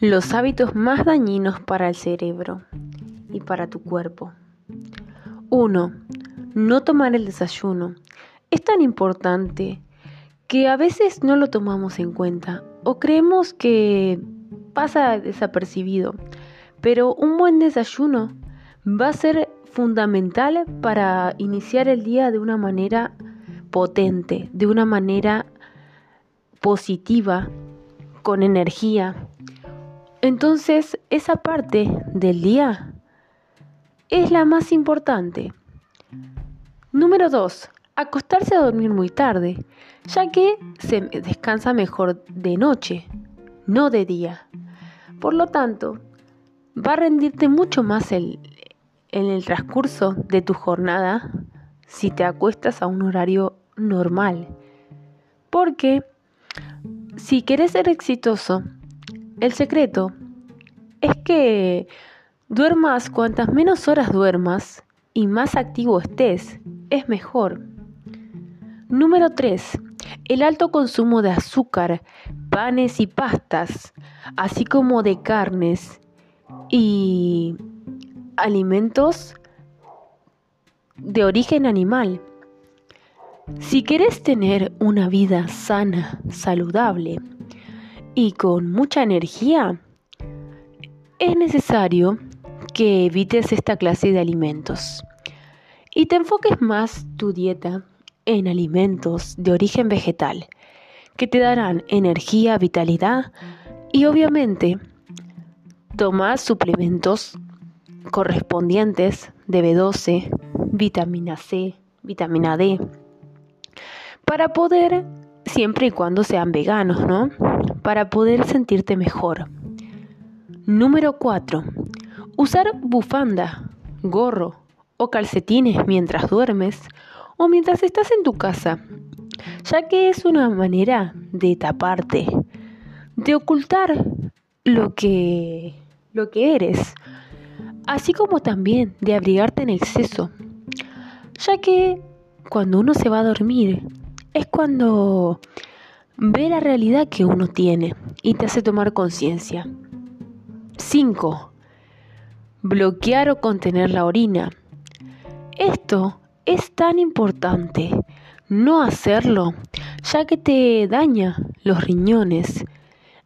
Los hábitos más dañinos para el cerebro y para tu cuerpo. 1. No tomar el desayuno. Es tan importante que a veces no lo tomamos en cuenta o creemos que pasa desapercibido, pero un buen desayuno va a ser fundamental para iniciar el día de una manera potente, de una manera positiva, con energía. Entonces, esa parte del día es la más importante. Número 2. Acostarse a dormir muy tarde, ya que se descansa mejor de noche, no de día. Por lo tanto, va a rendirte mucho más en el transcurso de tu jornada si te acuestas a un horario normal. Porque si quieres ser exitoso, el secreto es que duermas cuantas menos horas duermas y más activo estés, es mejor. Número 3. El alto consumo de azúcar, panes y pastas, así como de carnes y alimentos de origen animal. Si quieres tener una vida sana, saludable y con mucha energía, es necesario que evites esta clase de alimentos y te enfoques más tu dieta en alimentos de origen vegetal que te darán energía, vitalidad y obviamente tomar suplementos correspondientes de B12, vitamina C, vitamina D, para poder, siempre y cuando sean veganos, ¿no? Para poder sentirte mejor. Número 4. Usar bufanda, gorro o calcetines mientras duermes o mientras estás en tu casa, ya que es una manera de taparte, de ocultar lo que lo que eres así como también de abrigarte en exceso, ya que cuando uno se va a dormir es cuando ve la realidad que uno tiene y te hace tomar conciencia. 5. Bloquear o contener la orina. Esto es tan importante no hacerlo, ya que te daña los riñones,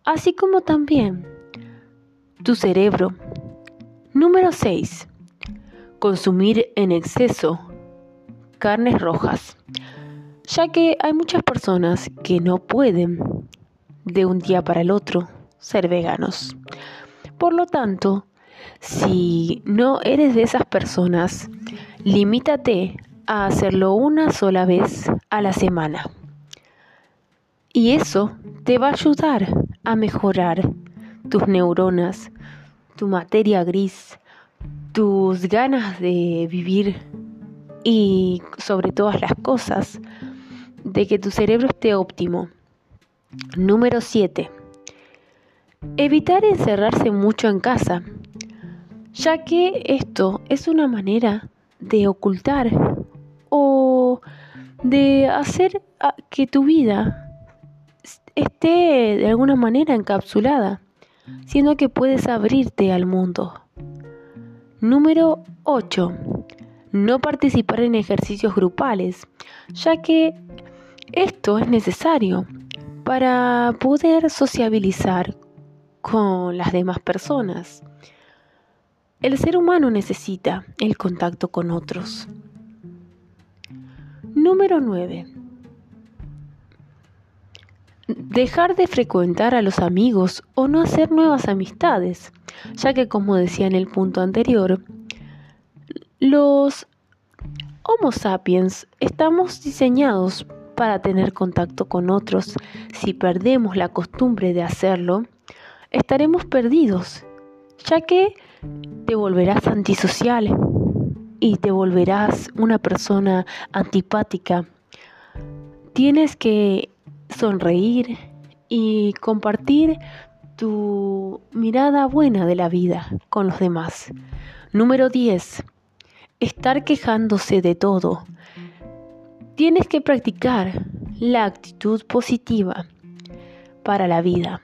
así como también tu cerebro Número 6. Consumir en exceso carnes rojas, ya que hay muchas personas que no pueden de un día para el otro ser veganos. Por lo tanto, si no eres de esas personas, limítate a hacerlo una sola vez a la semana. Y eso te va a ayudar a mejorar tus neuronas, tu materia gris, tus ganas de vivir y sobre todas las cosas, de que tu cerebro esté óptimo. Número 7. Evitar encerrarse mucho en casa, ya que esto es una manera de ocultar o de hacer que tu vida esté de alguna manera encapsulada sino que puedes abrirte al mundo. Número 8. No participar en ejercicios grupales, ya que esto es necesario para poder sociabilizar con las demás personas. El ser humano necesita el contacto con otros. Número 9 dejar de frecuentar a los amigos o no hacer nuevas amistades, ya que como decía en el punto anterior, los Homo sapiens estamos diseñados para tener contacto con otros. Si perdemos la costumbre de hacerlo, estaremos perdidos, ya que te volverás antisocial y te volverás una persona antipática. Tienes que sonreír y compartir tu mirada buena de la vida con los demás. Número 10. Estar quejándose de todo. Tienes que practicar la actitud positiva para la vida.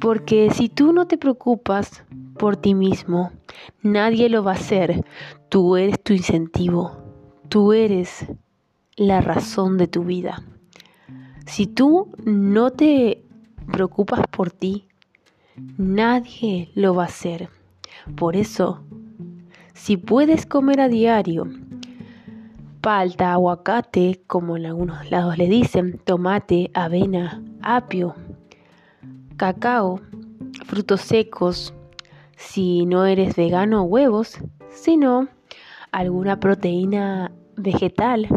Porque si tú no te preocupas por ti mismo, nadie lo va a hacer. Tú eres tu incentivo. Tú eres la razón de tu vida. Si tú no te preocupas por ti, nadie lo va a hacer. Por eso, si puedes comer a diario palta, aguacate, como en algunos lados le dicen, tomate, avena, apio, cacao, frutos secos, si no eres vegano, huevos, sino alguna proteína vegetal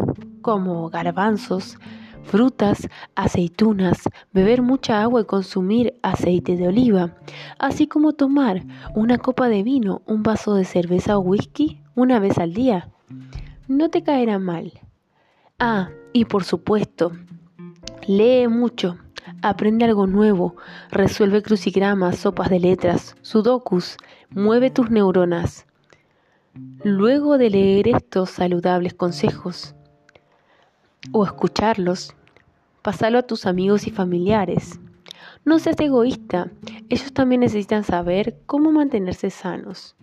como garbanzos, frutas, aceitunas, beber mucha agua y consumir aceite de oliva, así como tomar una copa de vino, un vaso de cerveza o whisky una vez al día. No te caerá mal. Ah, y por supuesto, lee mucho, aprende algo nuevo, resuelve crucigramas, sopas de letras, sudokus, mueve tus neuronas. Luego de leer estos saludables consejos, o escucharlos, pasalo a tus amigos y familiares. No seas egoísta, ellos también necesitan saber cómo mantenerse sanos.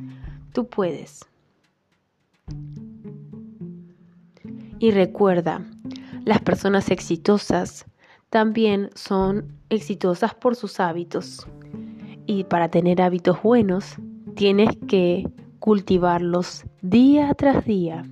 Tú puedes. Y recuerda, las personas exitosas también son exitosas por sus hábitos. Y para tener hábitos buenos, tienes que cultivarlos día tras día.